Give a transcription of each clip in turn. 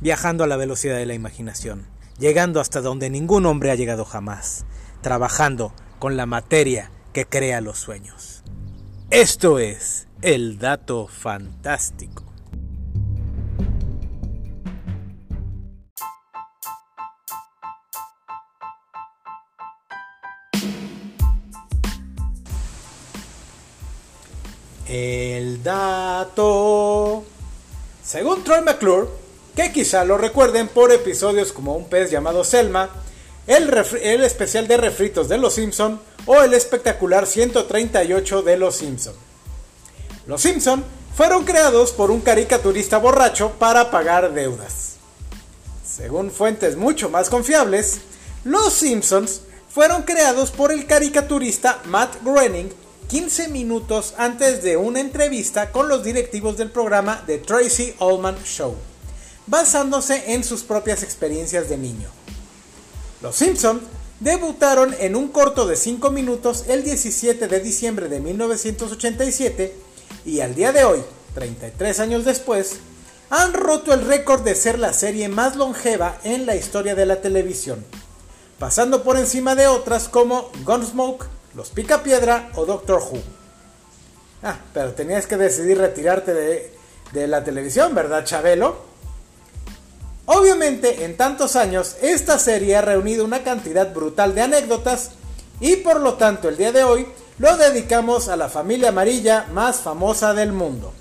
viajando a la velocidad de la imaginación, llegando hasta donde ningún hombre ha llegado jamás, trabajando con la materia que crea los sueños. Esto es el dato fantástico. El dato. Según Troy McClure, que quizá lo recuerden por episodios como Un pez llamado Selma, el, especial de refritos de Los Simpson o el espectacular 138 de Los Simpson. Los Simpson fueron creados por un caricaturista borracho para pagar deudas. Según fuentes mucho más confiables, Los Simpsons fueron creados por el caricaturista Matt Groening 15 minutos antes de una entrevista con los directivos del programa The Tracy Ullman Show, basándose en sus propias experiencias de niño. Los Simpsons debutaron en un corto de 5 minutos el 17 de diciembre de 1987 y al día de hoy, 33 años después, han roto el récord de ser la serie más longeva en la historia de la televisión, pasando por encima de otras como Gunsmoke, los Picapiedra o Doctor Who. Ah, pero tenías que decidir retirarte de, de la televisión, ¿verdad, Chabelo? Obviamente, en tantos años, esta serie ha reunido una cantidad brutal de anécdotas y por lo tanto el día de hoy lo dedicamos a la familia amarilla más famosa del mundo.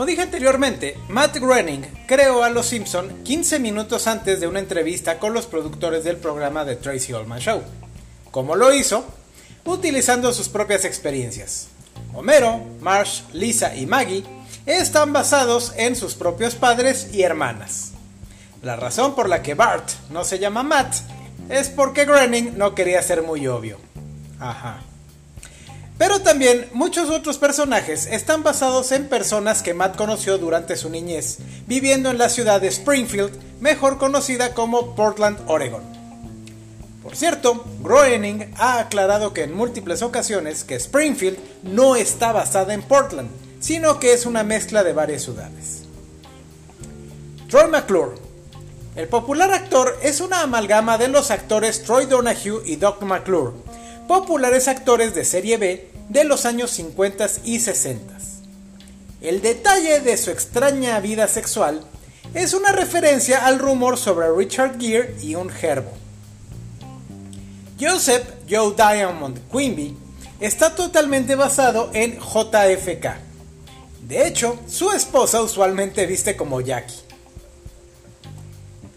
Como dije anteriormente, Matt Groening creó a Los Simpson 15 minutos antes de una entrevista con los productores del programa The Tracy Ullman Show. ¿Cómo lo hizo? Utilizando sus propias experiencias. Homero, Marsh, Lisa y Maggie están basados en sus propios padres y hermanas. La razón por la que Bart no se llama Matt es porque Groening no quería ser muy obvio. Ajá. Pero también muchos otros personajes están basados en personas que Matt conoció durante su niñez, viviendo en la ciudad de Springfield, mejor conocida como Portland, Oregon. Por cierto, Groening ha aclarado que en múltiples ocasiones que Springfield no está basada en Portland, sino que es una mezcla de varias ciudades. Troy McClure. El popular actor es una amalgama de los actores Troy Donahue y Doc McClure, populares actores de serie B de los años 50 y 60. El detalle de su extraña vida sexual es una referencia al rumor sobre Richard Gere y un gerbo. Joseph Joe Diamond Quimby está totalmente basado en JFK. De hecho, su esposa usualmente viste como Jackie.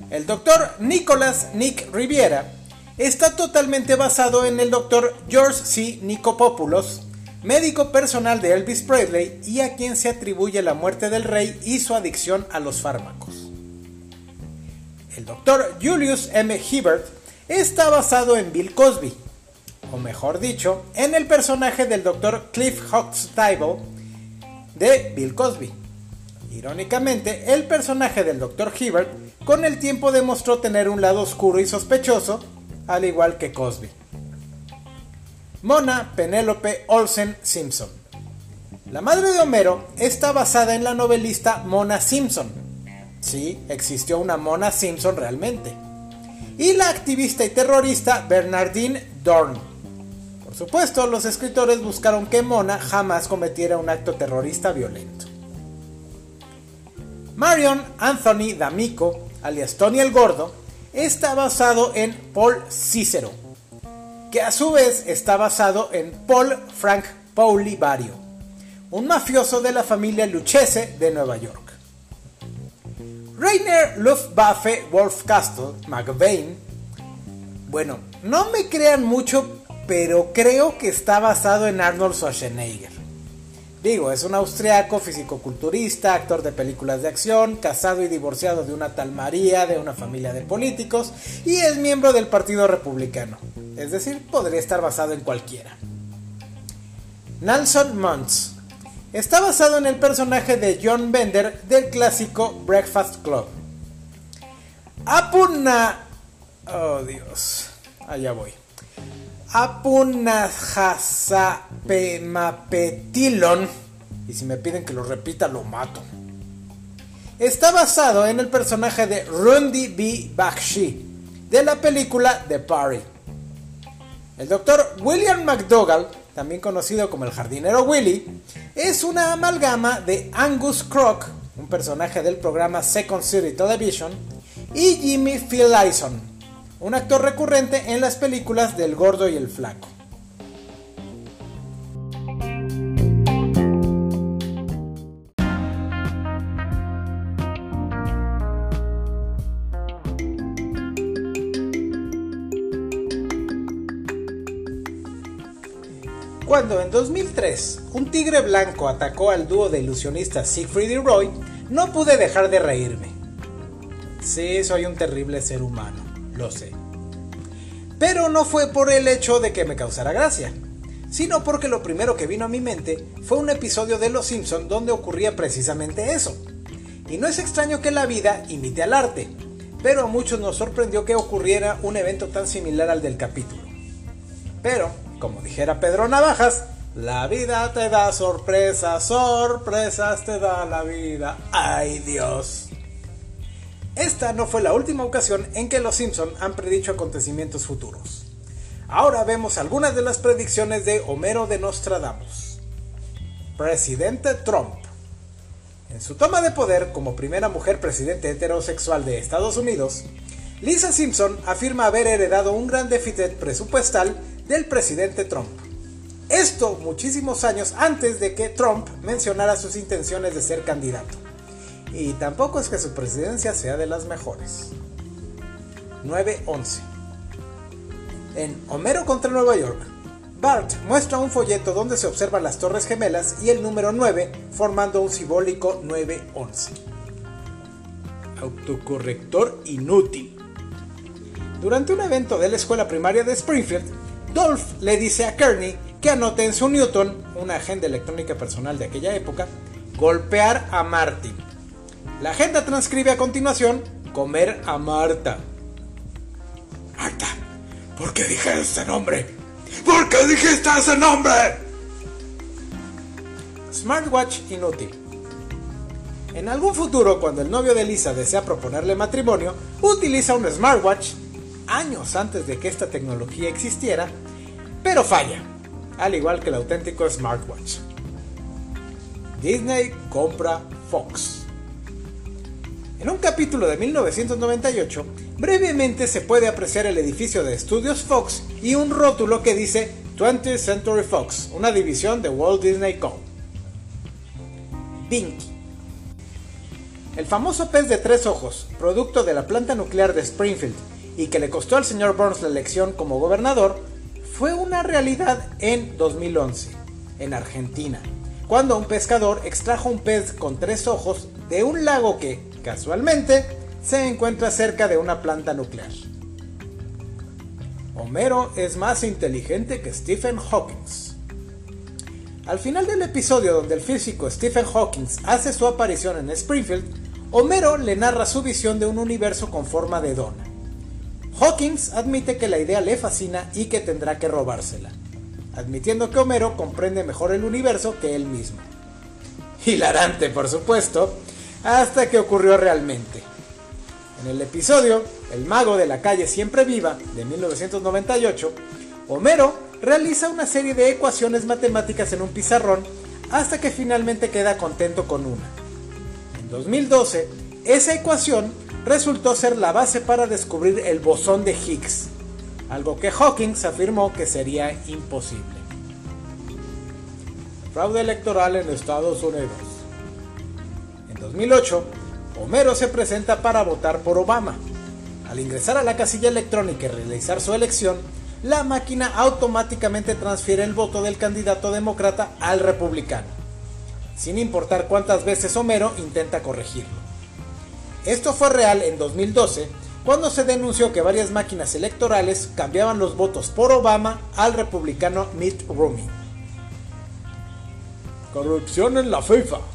El doctor Nicholas Nick Riviera está totalmente basado en el doctor George C. Nicopopoulos, médico personal de Elvis Presley y a quien se atribuye la muerte del rey y su adicción a los fármacos. El doctor Julius M. Hibbert está basado en Bill Cosby, o mejor dicho, en el personaje del doctor Cliff Huxtable de Bill Cosby. Irónicamente, el personaje del Dr. Hibbert con el tiempo demostró tener un lado oscuro y sospechoso, al igual que Cosby. Mona Penélope Olsen Simpson. La madre de Homero está basada en la novelista Mona Simpson. Sí, existió una Mona Simpson realmente. Y la activista y terrorista Bernardine Dorn. Por supuesto, los escritores buscaron que Mona jamás cometiera un acto terrorista violento. Marion Anthony D'Amico, alias Tony el Gordo, está basado en Paul Cicero, que a su vez está basado en Paul Frank Pauli Vario, un mafioso de la familia Lucchese de Nueva York. Rainer Luftwaffe Wolfcastle McVeigh, bueno, no me crean mucho, pero creo que está basado en Arnold Schwarzenegger. Digo, es un austriaco, fisicoculturista, actor de películas de acción, casado y divorciado de una tal María, de una familia de políticos, y es miembro del Partido Republicano. Es decir, podría estar basado en cualquiera. Nelson Muntz. Está basado en el personaje de John Bender del clásico Breakfast Club. Apuna... Oh Dios. Allá voy. Apunajasapemapetilon. Y si me piden que lo repita, lo mato. Está basado en el personaje de Rundi B. Bakshi de la película The Party. El doctor William McDougall, también conocido como el jardinero Willy, es una amalgama de Angus Crock, un personaje del programa Second City Television, y Jimmy Phil un actor recurrente en las películas del gordo y el flaco. Cuando en 2003 un tigre blanco atacó al dúo de ilusionistas Siegfried y Roy, no pude dejar de reírme. Sí, soy un terrible ser humano, lo sé. Pero no fue por el hecho de que me causara gracia, sino porque lo primero que vino a mi mente fue un episodio de Los Simpson donde ocurría precisamente eso. Y no es extraño que la vida imite al arte, pero a muchos nos sorprendió que ocurriera un evento tan similar al del capítulo. Pero como dijera Pedro Navajas, la vida te da sorpresas, sorpresas te da la vida. ¡Ay Dios! Esta no fue la última ocasión en que los Simpson han predicho acontecimientos futuros. Ahora vemos algunas de las predicciones de Homero de Nostradamus. Presidente Trump. En su toma de poder como primera mujer presidente heterosexual de Estados Unidos, Lisa Simpson afirma haber heredado un gran déficit presupuestal del presidente Trump. Esto muchísimos años antes de que Trump mencionara sus intenciones de ser candidato. Y tampoco es que su presidencia sea de las mejores. 9-11 En Homero contra Nueva York, Bart muestra un folleto donde se observan las Torres Gemelas y el número 9 formando un simbólico 911. Autocorrector inútil. Durante un evento de la escuela primaria de Springfield, Dolph le dice a Kearney que anote en su Newton, una agenda electrónica personal de aquella época, golpear a Martin. La agenda transcribe a continuación comer a Marta. Marta, ¿por qué dije ese nombre? ¿Por qué dijiste ese nombre? Smartwatch inútil. En algún futuro, cuando el novio de Lisa desea proponerle matrimonio, utiliza un smartwatch años antes de que esta tecnología existiera, pero falla, al igual que el auténtico smartwatch. Disney compra Fox. En un capítulo de 1998, brevemente se puede apreciar el edificio de estudios Fox y un rótulo que dice 20th Century Fox, una división de Walt Disney Co. Binky. El famoso pez de tres ojos, producto de la planta nuclear de Springfield y que le costó al señor Burns la elección como gobernador, fue una realidad en 2011, en Argentina, cuando un pescador extrajo un pez con tres ojos de un lago que, casualmente, se encuentra cerca de una planta nuclear. Homero es más inteligente que Stephen Hawking. Al final del episodio donde el físico Stephen Hawking hace su aparición en Springfield, Homero le narra su visión de un universo con forma de dona. Hawkins admite que la idea le fascina y que tendrá que robársela, admitiendo que Homero comprende mejor el universo que él mismo. Hilarante, por supuesto, hasta que ocurrió realmente. En el episodio El mago de la calle siempre viva, de 1998, Homero realiza una serie de ecuaciones matemáticas en un pizarrón hasta que finalmente queda contento con una. En 2012, esa ecuación resultó ser la base para descubrir el bosón de Higgs, algo que Hawking afirmó que sería imposible. Fraude electoral en Estados Unidos. En 2008, Homero se presenta para votar por Obama. Al ingresar a la casilla electrónica y realizar su elección, la máquina automáticamente transfiere el voto del candidato demócrata al republicano, sin importar cuántas veces Homero intenta corregirlo. Esto fue real en 2012, cuando se denunció que varias máquinas electorales cambiaban los votos por Obama al republicano Mitt Romney. Corrupción en la FIFA.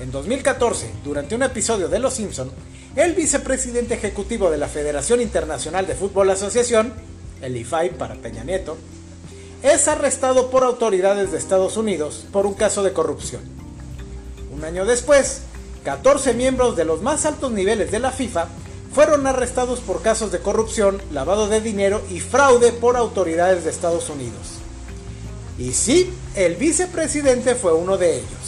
En 2014, durante un episodio de Los Simpson, el vicepresidente ejecutivo de la Federación Internacional de Fútbol Asociación, el IFAI para Peña Nieto, es arrestado por autoridades de Estados Unidos por un caso de corrupción. Un año después, 14 miembros de los más altos niveles de la FIFA fueron arrestados por casos de corrupción, lavado de dinero y fraude por autoridades de Estados Unidos. Y sí, el vicepresidente fue uno de ellos.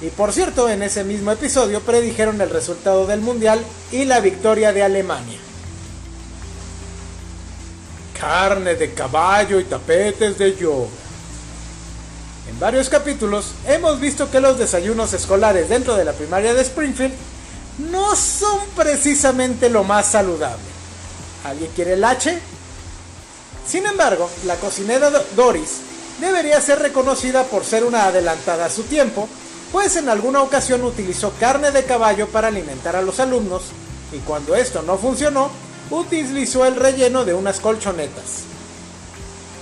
Y por cierto, en ese mismo episodio predijeron el resultado del Mundial y la victoria de Alemania. Carne de caballo y tapetes de yoga. En varios capítulos hemos visto que los desayunos escolares dentro de la primaria de Springfield no son precisamente lo más saludable. ¿Alguien quiere el H? Sin embargo, la cocinera Doris debería ser reconocida por ser una adelantada a su tiempo, pues en alguna ocasión utilizó carne de caballo para alimentar a los alumnos y cuando esto no funcionó, utilizó el relleno de unas colchonetas.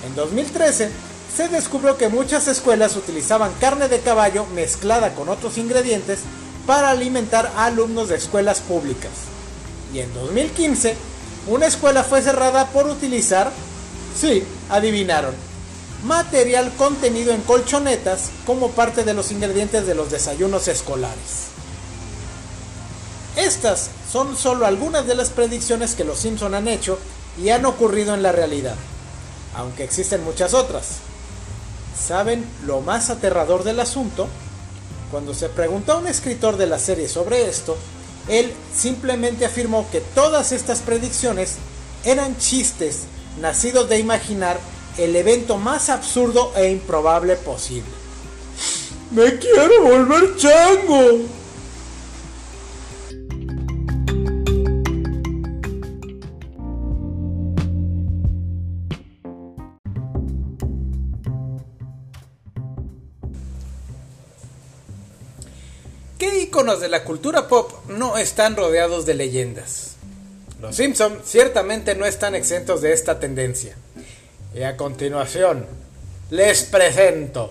En 2013, se descubrió que muchas escuelas utilizaban carne de caballo mezclada con otros ingredientes para alimentar a alumnos de escuelas públicas. Y en 2015, una escuela fue cerrada por utilizar, sí, adivinaron, material contenido en colchonetas como parte de los ingredientes de los desayunos escolares. Estas son solo algunas de las predicciones que los Simpson han hecho y han ocurrido en la realidad, aunque existen muchas otras. ¿Saben lo más aterrador del asunto? Cuando se preguntó a un escritor de la serie sobre esto, él simplemente afirmó que todas estas predicciones eran chistes nacidos de imaginar el evento más absurdo e improbable posible. ¡Me quiero volver chango! ¿Qué iconos de la cultura pop no están rodeados de leyendas? Los Simpson ciertamente no están exentos de esta tendencia. Y a continuación, les presento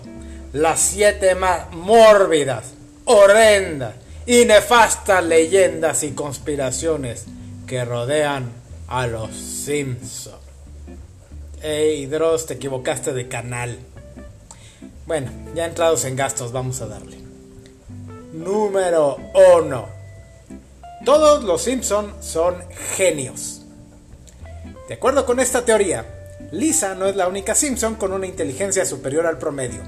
las siete más mórbidas, horrendas y nefastas leyendas y conspiraciones que rodean a los Simpson. Ey, Dross, te equivocaste de canal. Bueno, ya entrados en gastos, vamos a darle. Número 1. Todos los Simpson son genios. De acuerdo con esta teoría, Lisa no es la única Simpson con una inteligencia superior al promedio.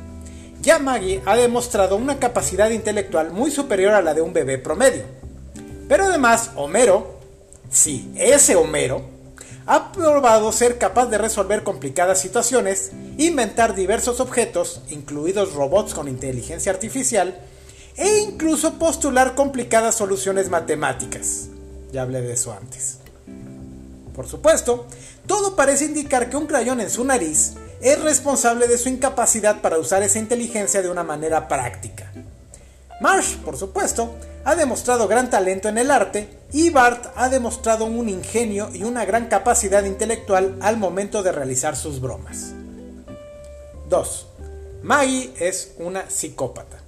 Ya Maggie ha demostrado una capacidad intelectual muy superior a la de un bebé promedio. Pero además, Homero, sí, ese Homero, ha probado ser capaz de resolver complicadas situaciones, inventar diversos objetos, incluidos robots con inteligencia artificial, e incluso postular complicadas soluciones matemáticas. Ya hablé de eso antes. Por supuesto, todo parece indicar que un crayón en su nariz es responsable de su incapacidad para usar esa inteligencia de una manera práctica. Marsh, por supuesto, ha demostrado gran talento en el arte y Bart ha demostrado un ingenio y una gran capacidad intelectual al momento de realizar sus bromas. 2. Maggie es una psicópata.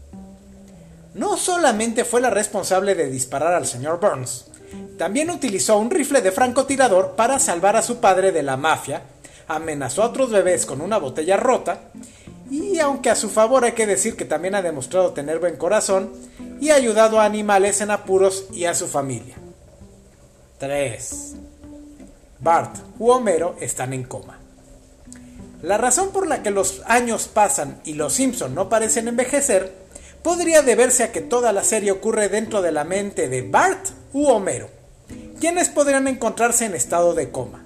No solamente fue la responsable de disparar al señor Burns, también utilizó un rifle de francotirador para salvar a su padre de la mafia, amenazó a otros bebés con una botella rota, y aunque a su favor hay que decir que también ha demostrado tener buen corazón, y ha ayudado a animales en apuros y a su familia. 3. Bart u Homero están en coma. La razón por la que los años pasan y los Simpson no parecen envejecer podría deberse a que toda la serie ocurre dentro de la mente de Bart u Homero, quienes podrían encontrarse en estado de coma.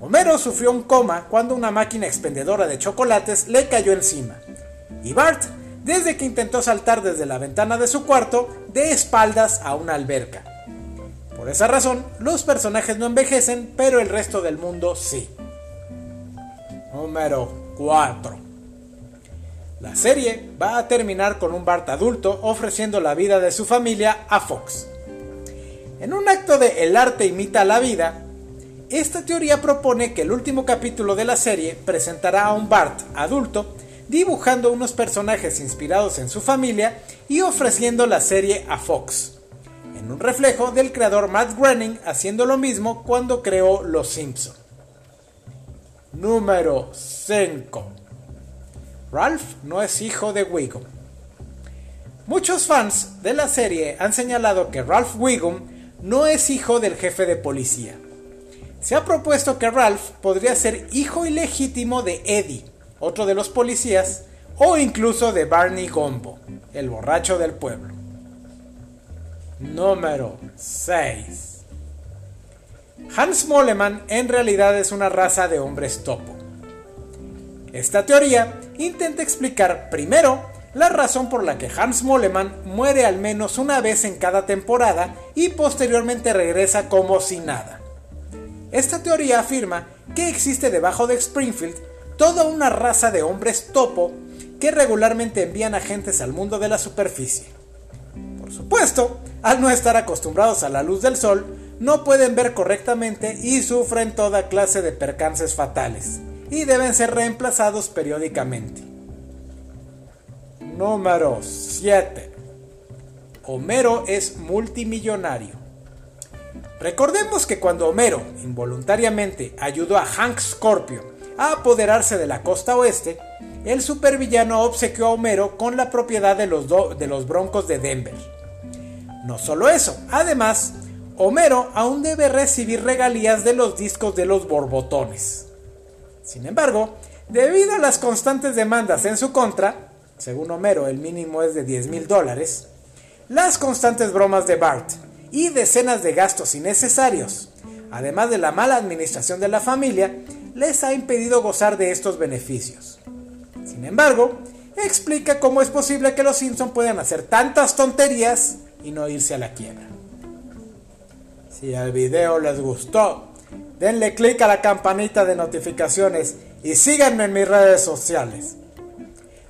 Homero sufrió un coma cuando una máquina expendedora de chocolates le cayó encima, y Bart desde que intentó saltar desde la ventana de su cuarto de espaldas a una alberca. Por esa razón, los personajes no envejecen, pero el resto del mundo sí. Número 4. La serie va a terminar con un Bart adulto ofreciendo la vida de su familia a Fox. En un acto de El arte imita la vida, esta teoría propone que el último capítulo de la serie presentará a un Bart adulto dibujando unos personajes inspirados en su familia y ofreciendo la serie a Fox, en un reflejo del creador Matt Groening haciendo lo mismo cuando creó Los Simpson. Número 5. Ralph no es hijo de Wiggum. Muchos fans de la serie han señalado que Ralph Wiggum no es hijo del jefe de policía. Se ha propuesto que Ralph podría ser hijo ilegítimo de Eddie, otro de los policías, o incluso de Barney Gombo, el borracho del pueblo. Número 6. Hans Moleman en realidad es una raza de hombres topo. Esta teoría intenta explicar primero la razón por la que Hans Moleman muere al menos una vez en cada temporada y posteriormente regresa como si nada. Esta teoría afirma que existe debajo de Springfield toda una raza de hombres topo que regularmente envían agentes al mundo de la superficie. Por supuesto, al no estar acostumbrados a la luz del sol, no pueden ver correctamente y sufren toda clase de percances fatales, y deben ser reemplazados periódicamente. Número 7. Homero es multimillonario. Recordemos que cuando Homero involuntariamente ayudó a Hank Scorpio a apoderarse de la costa oeste, el supervillano obsequió a Homero con la propiedad de los, de los Broncos de Denver. No solo eso, además Homero aún debe recibir regalías de los discos de los borbotones. Sin embargo, debido a las constantes demandas en su contra, según Homero el mínimo es de 10 mil dólares, las constantes bromas de Bart y decenas de gastos innecesarios, además de la mala administración de la familia, les ha impedido gozar de estos beneficios. Sin embargo, explica cómo es posible que los Simpson puedan hacer tantas tonterías y no irse a la quiebra. Si el video les gustó, denle click a la campanita de notificaciones y síganme en mis redes sociales.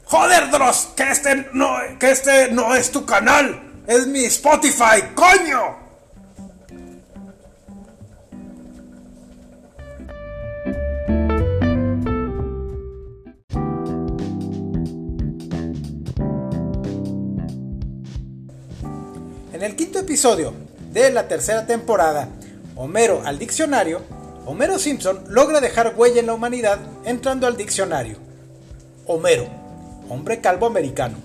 Joder, Dross, que este no, que este no es tu canal, es mi Spotify, coño. En el quinto episodio de la tercera temporada, Homero al diccionario, Homero Simpson logra dejar huella en la humanidad entrando al diccionario. Homero, hombre calvo americano.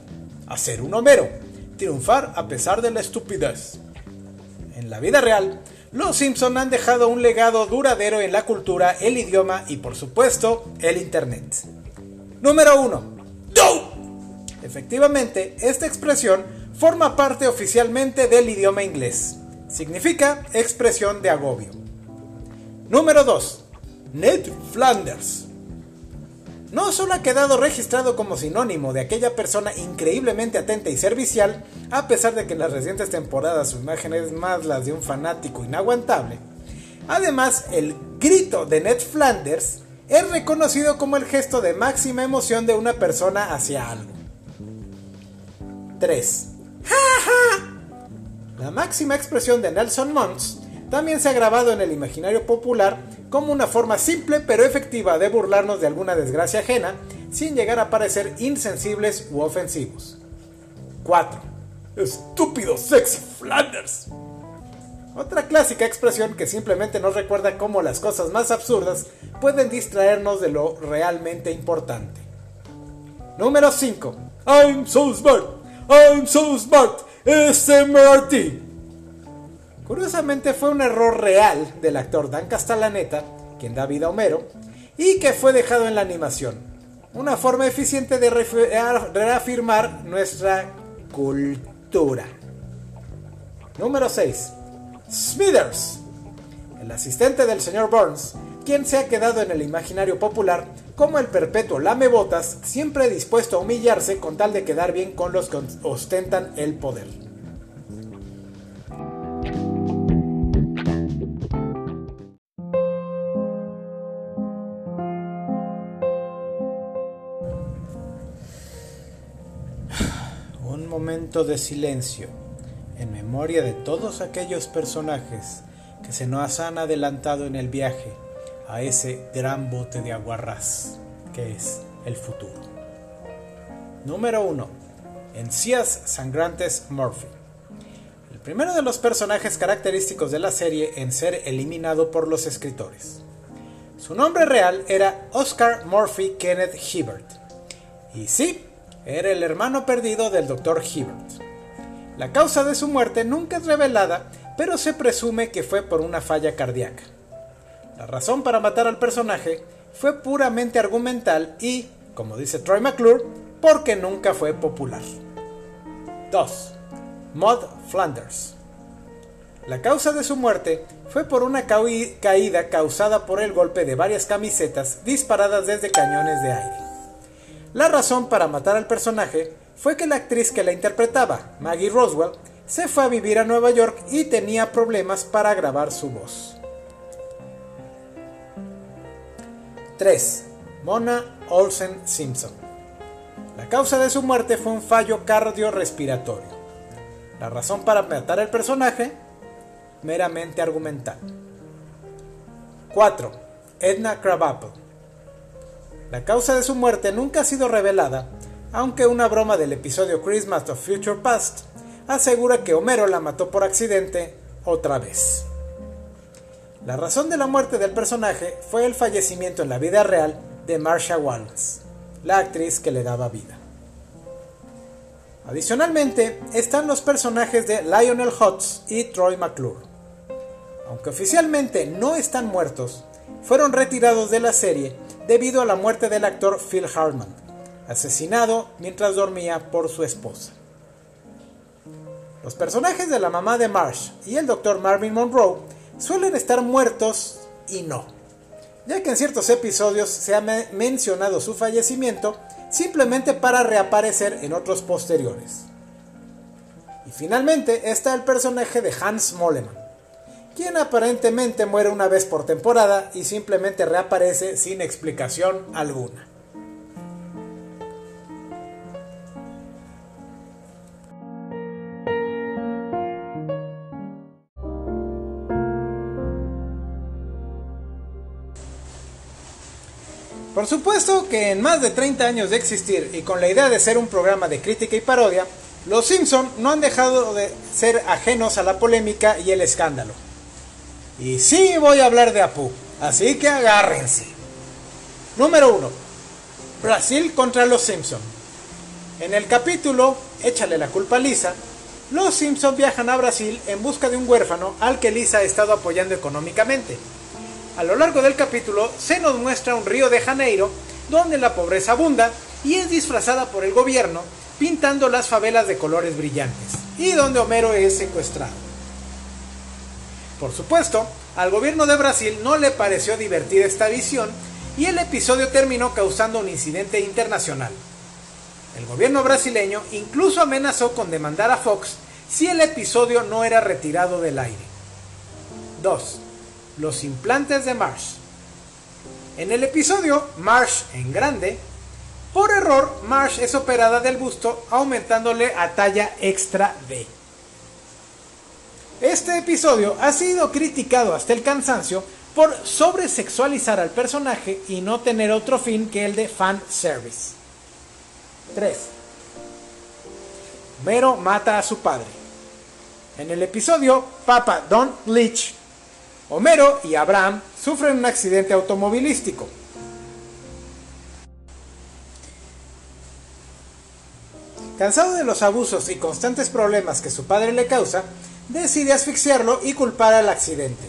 Hacer un Homero. Triunfar a pesar de la estupidez. En la vida real, los Simpson han dejado un legado duradero en la cultura, el idioma y por supuesto el Internet. Número 1. Efectivamente, esta expresión forma parte oficialmente del idioma inglés. Significa expresión de agobio. Número 2. Ned Flanders. No solo ha quedado registrado como sinónimo de aquella persona increíblemente atenta y servicial, a pesar de que en las recientes temporadas su imagen es más la de un fanático inaguantable, además el grito de Ned Flanders es reconocido como el gesto de máxima emoción de una persona hacia algo. 3. ¡Ja, la máxima expresión de Nelson Muntz también se ha grabado en el imaginario popular como una forma simple pero efectiva de burlarnos de alguna desgracia ajena sin llegar a parecer insensibles u ofensivos. 4. Estúpido sexy Flanders. Otra clásica expresión que simplemente nos recuerda cómo las cosas más absurdas pueden distraernos de lo realmente importante. Número 5. I'm so smart. I'm so smart. SMRT. Curiosamente fue un error real del actor Dan Castellaneta, quien da vida a Homero, y que fue dejado en la animación. Una forma eficiente de reafirmar nuestra cultura. Número 6. Smithers. El asistente del señor Burns, quien se ha quedado en el imaginario popular como el perpetuo lamebotas, siempre dispuesto a humillarse con tal de quedar bien con los que ostentan el poder. momento de silencio en memoria de todos aquellos personajes que se nos han adelantado en el viaje a ese gran bote de aguarrás que es el futuro. Número 1. Encías Sangrantes Murphy. El primero de los personajes característicos de la serie en ser eliminado por los escritores. Su nombre real era Oscar Murphy Kenneth Hibbert. Y sí, era el hermano perdido del Dr. Hibbert. La causa de su muerte nunca es revelada, pero se presume que fue por una falla cardíaca. La razón para matar al personaje fue puramente argumental y, como dice Troy McClure, porque nunca fue popular. 2. Maud Flanders. La causa de su muerte fue por una caída causada por el golpe de varias camisetas disparadas desde cañones de aire. La razón para matar al personaje fue que la actriz que la interpretaba, Maggie Roswell, se fue a vivir a Nueva York y tenía problemas para grabar su voz. 3. Mona Olsen Simpson. La causa de su muerte fue un fallo cardiorrespiratorio. La razón para matar al personaje meramente argumental. 4. Edna Krabappel. La causa de su muerte nunca ha sido revelada, aunque una broma del episodio Christmas of Future Past asegura que Homero la mató por accidente otra vez. La razón de la muerte del personaje fue el fallecimiento en la vida real de Marsha Wallace, la actriz que le daba vida. Adicionalmente, están los personajes de Lionel Hutz y Troy McClure aunque oficialmente no están muertos, fueron retirados de la serie debido a la muerte del actor Phil Hartman, asesinado mientras dormía por su esposa. Los personajes de la mamá de Marsh y el Dr. Marvin Monroe suelen estar muertos y no, ya que en ciertos episodios se ha mencionado su fallecimiento simplemente para reaparecer en otros posteriores. Y finalmente está el personaje de Hans Moleman, quien aparentemente muere una vez por temporada y simplemente reaparece sin explicación alguna. Por supuesto que en más de 30 años de existir y con la idea de ser un programa de crítica y parodia, los Simpson no han dejado de ser ajenos a la polémica y el escándalo. Y sí voy a hablar de Apu, así que agárrense. Número 1. Brasil contra los Simpson. En el capítulo Échale la culpa a Lisa, los Simpson viajan a Brasil en busca de un huérfano al que Lisa ha estado apoyando económicamente. A lo largo del capítulo se nos muestra un Río de Janeiro donde la pobreza abunda y es disfrazada por el gobierno pintando las favelas de colores brillantes y donde Homero es secuestrado. Por supuesto, al gobierno de Brasil no le pareció divertida esta visión y el episodio terminó causando un incidente internacional. El gobierno brasileño incluso amenazó con demandar a Fox si el episodio no era retirado del aire. 2. Los implantes de Marsh. En el episodio Marsh en grande, por error Marsh es operada del busto aumentándole a talla extra D. Este episodio ha sido criticado hasta el cansancio por sobresexualizar al personaje y no tener otro fin que el de fan service. 3. Mero mata a su padre. En el episodio Papa Don't Leech, Homero y Abraham sufren un accidente automovilístico. Cansado de los abusos y constantes problemas que su padre le causa, decide asfixiarlo y culpar al accidente.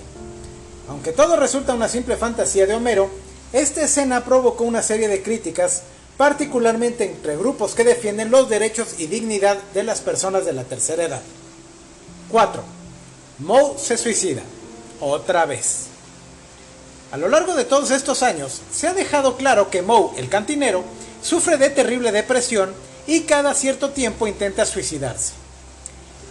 Aunque todo resulta una simple fantasía de Homero, esta escena provocó una serie de críticas, particularmente entre grupos que defienden los derechos y dignidad de las personas de la tercera edad. 4. Moe se suicida. Otra vez. A lo largo de todos estos años, se ha dejado claro que Moe, el cantinero, sufre de terrible depresión y cada cierto tiempo intenta suicidarse.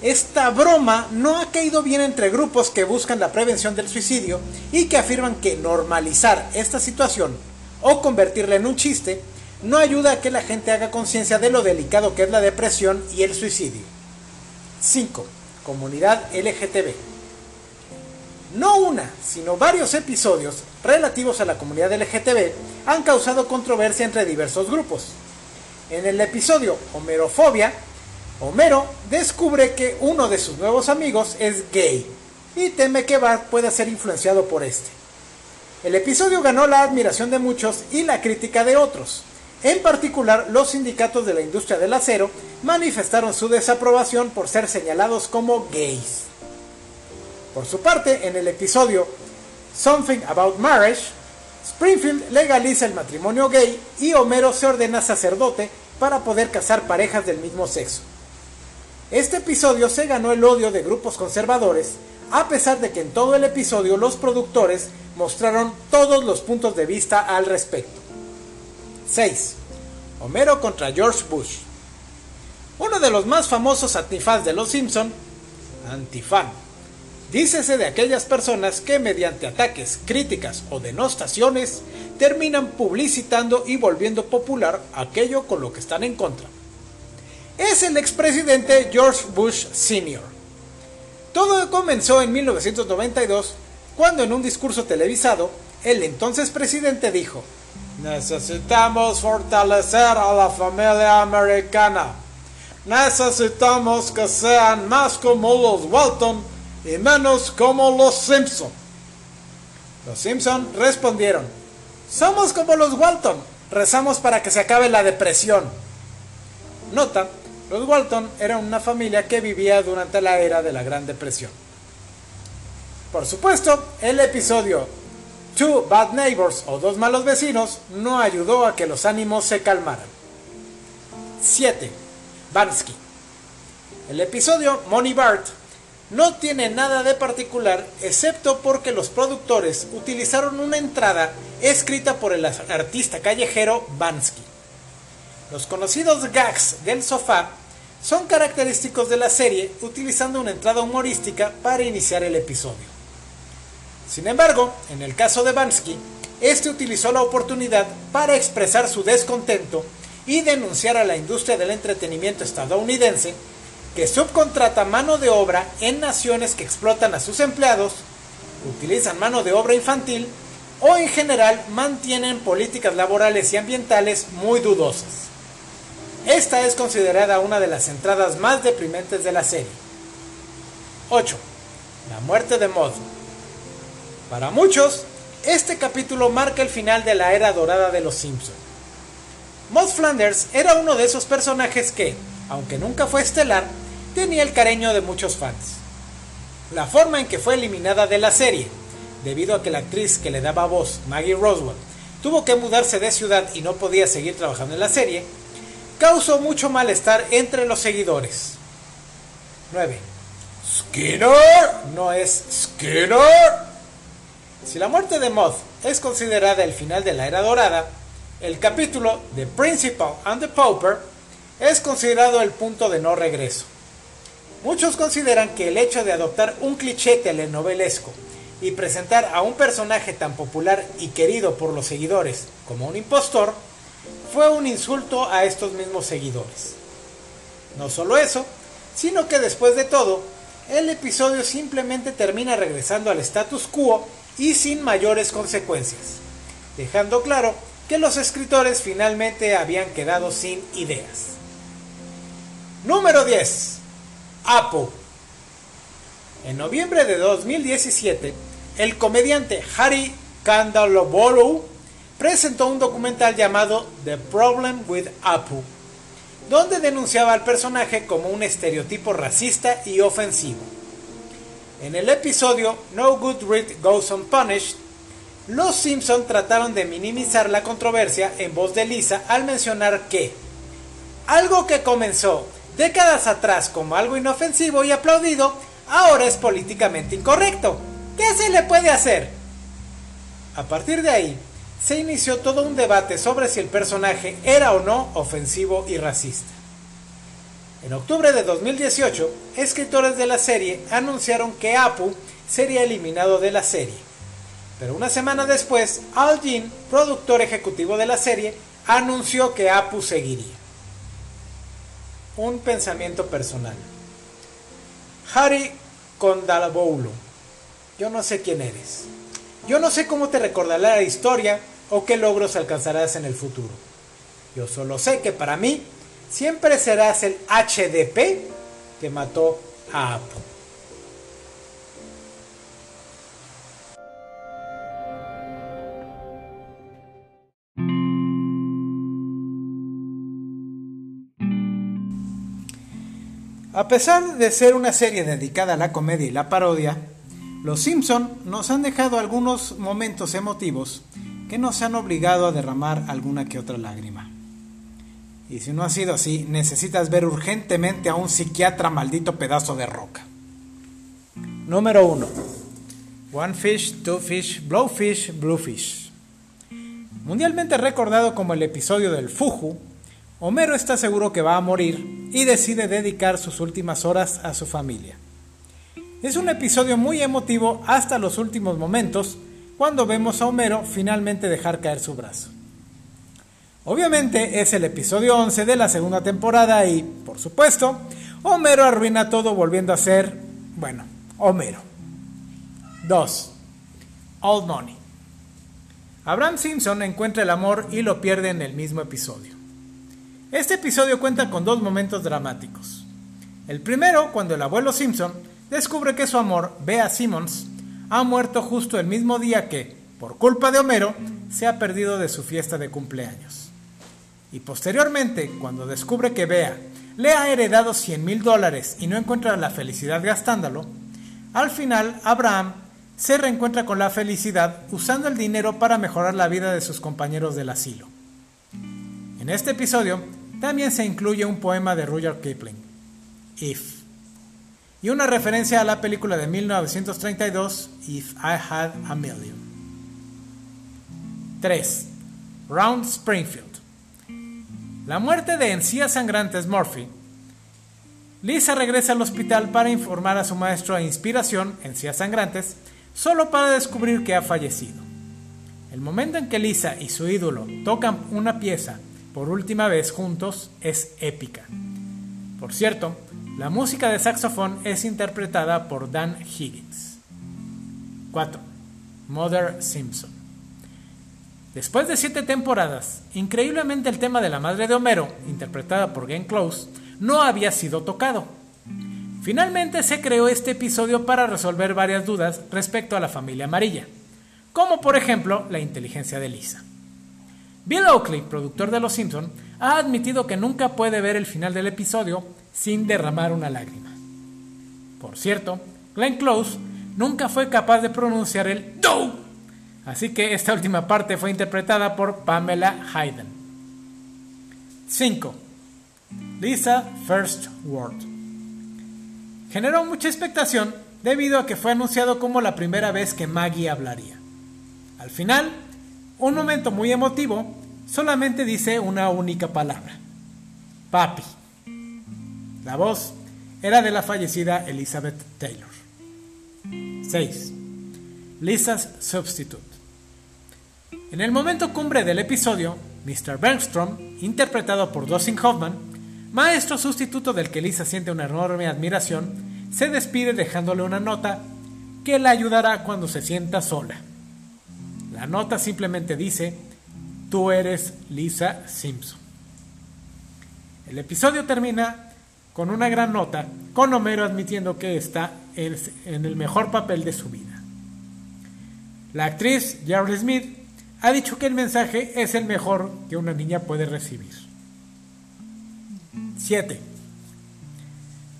Esta broma no ha caído bien entre grupos que buscan la prevención del suicidio y que afirman que normalizar esta situación o convertirla en un chiste no ayuda a que la gente haga conciencia de lo delicado que es la depresión y el suicidio. 5. Comunidad LGTB. No una, sino varios episodios relativos a la comunidad LGTB han causado controversia entre diversos grupos. En el episodio Homerofobia, Homero descubre que uno de sus nuevos amigos es gay y teme que Bart pueda ser influenciado por este. El episodio ganó la admiración de muchos y la crítica de otros. En particular, los sindicatos de la industria del acero manifestaron su desaprobación por ser señalados como gays. Por su parte, en el episodio Something About Marriage, Springfield legaliza el matrimonio gay y Homero se ordena sacerdote para poder casar parejas del mismo sexo. Este episodio se ganó el odio de grupos conservadores, a pesar de que en todo el episodio los productores mostraron todos los puntos de vista al respecto. 6. Homero contra George Bush. Uno de los más famosos antifans de Los Simpson, antifan, dícese de aquellas personas que mediante ataques, críticas o denostaciones terminan publicitando y volviendo popular aquello con lo que están en contra. Es el expresidente George Bush Sr. Todo comenzó en 1992 cuando en un discurso televisado el entonces presidente dijo, necesitamos fortalecer a la familia americana. Necesitamos que sean más como los Walton y menos como los Simpson. Los Simpson respondieron, somos como los Walton, rezamos para que se acabe la depresión. Nota, los Walton eran una familia que vivía durante la era de la Gran Depresión. Por supuesto, el episodio Two Bad Neighbors o Dos Malos Vecinos no ayudó a que los ánimos se calmaran. 7. Bansky. El episodio Money Bart no tiene nada de particular excepto porque los productores utilizaron una entrada escrita por el artista callejero Bansky. Los conocidos gags del sofá son característicos de la serie utilizando una entrada humorística para iniciar el episodio. Sin embargo, en el caso de Bansky, este utilizó la oportunidad para expresar su descontento y denunciar a la industria del entretenimiento estadounidense que subcontrata mano de obra en naciones que explotan a sus empleados, utilizan mano de obra infantil o en general mantienen políticas laborales y ambientales muy dudosas. Esta es considerada una de las entradas más deprimentes de la serie. 8. La muerte de Mod. Para muchos, este capítulo marca el final de la era dorada de los Simpson. Maud Flanders era uno de esos personajes que, aunque nunca fue estelar, tenía el cariño de muchos fans. La forma en que fue eliminada de la serie, debido a que la actriz que le daba voz, Maggie Roswell, tuvo que mudarse de ciudad y no podía seguir trabajando en la serie, causó mucho malestar entre los seguidores. 9. Skinner no es Skinner. Si la muerte de Moth es considerada el final de la era dorada, el capítulo The Principal and the Pauper es considerado el punto de no regreso. Muchos consideran que el hecho de adoptar un cliché telenovelesco y presentar a un personaje tan popular y querido por los seguidores como un impostor fue un insulto a estos mismos seguidores. No solo eso, sino que después de todo, el episodio simplemente termina regresando al status quo y sin mayores consecuencias, dejando claro que los escritores finalmente habían quedado sin ideas. Número 10. Apu. En noviembre de 2017, el comediante Harry Kandalobolu presentó un documental llamado The Problem with Apu, donde denunciaba al personaje como un estereotipo racista y ofensivo. En el episodio No Good Read Goes Unpunished, los Simpson trataron de minimizar la controversia en voz de Lisa al mencionar que algo que comenzó décadas atrás como algo inofensivo y aplaudido, ahora es políticamente incorrecto. ¿Qué se le puede hacer? A partir de ahí, se inició todo un debate sobre si el personaje era o no ofensivo y racista. En octubre de 2018, escritores de la serie anunciaron que Apu sería eliminado de la serie. Pero una semana después, Al Jean, productor ejecutivo de la serie, anunció que Apu seguiría. Un pensamiento personal. Harry Kondalaboulu. Yo no sé quién eres. Yo no sé cómo te recordará la historia o qué logros alcanzarás en el futuro. Yo solo sé que para mí siempre serás el HDP que mató a Apu. A pesar de ser una serie dedicada a la comedia y la parodia, Los Simpson nos han dejado algunos momentos emotivos que nos han obligado a derramar alguna que otra lágrima. Y si no ha sido así, necesitas ver urgentemente a un psiquiatra maldito pedazo de roca. Número 1. One Fish, Two Fish, Blowfish, Bluefish. Mundialmente recordado como el episodio del Fuju, Homero está seguro que va a morir y decide dedicar sus últimas horas a su familia. Es un episodio muy emotivo hasta los últimos momentos, cuando vemos a Homero finalmente dejar caer su brazo. Obviamente es el episodio 11 de la segunda temporada y, por supuesto, Homero arruina todo volviendo a ser, bueno, Homero. 2. Old Money. Abraham Simpson encuentra el amor y lo pierde en el mismo episodio. Este episodio cuenta con dos momentos dramáticos. El primero, cuando el abuelo Simpson descubre que su amor, Bea Simmons, ha muerto justo el mismo día que, por culpa de Homero, se ha perdido de su fiesta de cumpleaños. Y posteriormente, cuando descubre que Bea le ha heredado 100 mil dólares y no encuentra la felicidad gastándolo, al final Abraham se reencuentra con la felicidad usando el dinero para mejorar la vida de sus compañeros del asilo. En este episodio, también se incluye un poema de Rudyard Kipling, If, y una referencia a la película de 1932, If I Had a Million. 3. Round Springfield. La muerte de encías sangrantes Murphy. Lisa regresa al hospital para informar a su maestro de inspiración, encías sangrantes, solo para descubrir que ha fallecido. El momento en que Lisa y su ídolo tocan una pieza por última vez juntos es épica. Por cierto, la música de saxofón es interpretada por Dan Higgins. 4. Mother Simpson. Después de siete temporadas, increíblemente el tema de la madre de Homero, interpretada por Glenn Close, no había sido tocado. Finalmente se creó este episodio para resolver varias dudas respecto a la familia amarilla, como por ejemplo la inteligencia de Lisa. Bill Oakley, productor de Los Simpson, ha admitido que nunca puede ver el final del episodio sin derramar una lágrima. Por cierto, Glenn Close nunca fue capaz de pronunciar el DO, así que esta última parte fue interpretada por Pamela Hayden. 5. Lisa First Word. Generó mucha expectación debido a que fue anunciado como la primera vez que Maggie hablaría. Al final, un momento muy emotivo, solamente dice una única palabra. Papi. La voz era de la fallecida Elizabeth Taylor. 6. Lisa's Substitute. En el momento cumbre del episodio, Mr. Bergstrom, interpretado por Dustin Hoffman, maestro sustituto del que Lisa siente una enorme admiración, se despide dejándole una nota que la ayudará cuando se sienta sola. La nota simplemente dice, tú eres Lisa Simpson. El episodio termina con una gran nota, con Homero admitiendo que está en el mejor papel de su vida. La actriz Jerry Smith ha dicho que el mensaje es el mejor que una niña puede recibir. 7.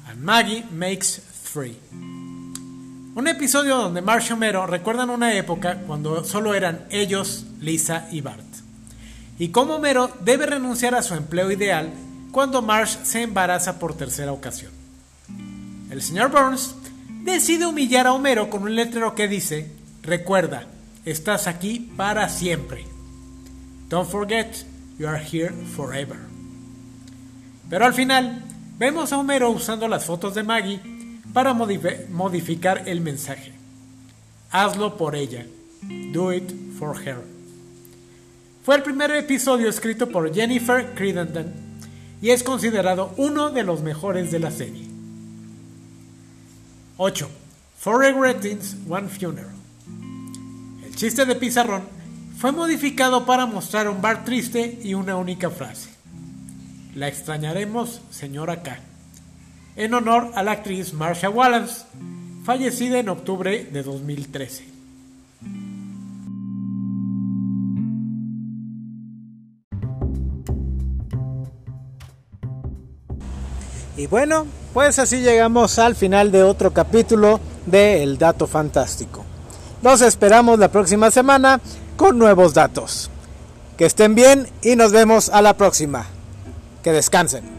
And Maggie makes three. Un episodio donde Marsh y Homero recuerdan una época cuando solo eran ellos, Lisa y Bart. Y cómo Homero debe renunciar a su empleo ideal cuando Marsh se embaraza por tercera ocasión. El señor Burns decide humillar a Homero con un letrero que dice, recuerda, estás aquí para siempre. Don't forget, you are here forever. Pero al final, vemos a Homero usando las fotos de Maggie para modificar el mensaje. Hazlo por ella. Do it for her. Fue el primer episodio escrito por Jennifer Crittenden y es considerado uno de los mejores de la serie. 8. Four Regrettings, One Funeral. El chiste de Pizarrón fue modificado para mostrar un bar triste y una única frase. La extrañaremos, señora K en honor a la actriz Marsha Wallace, fallecida en octubre de 2013. Y bueno, pues así llegamos al final de otro capítulo de El Dato Fantástico. Los esperamos la próxima semana con nuevos datos. Que estén bien y nos vemos a la próxima. Que descansen.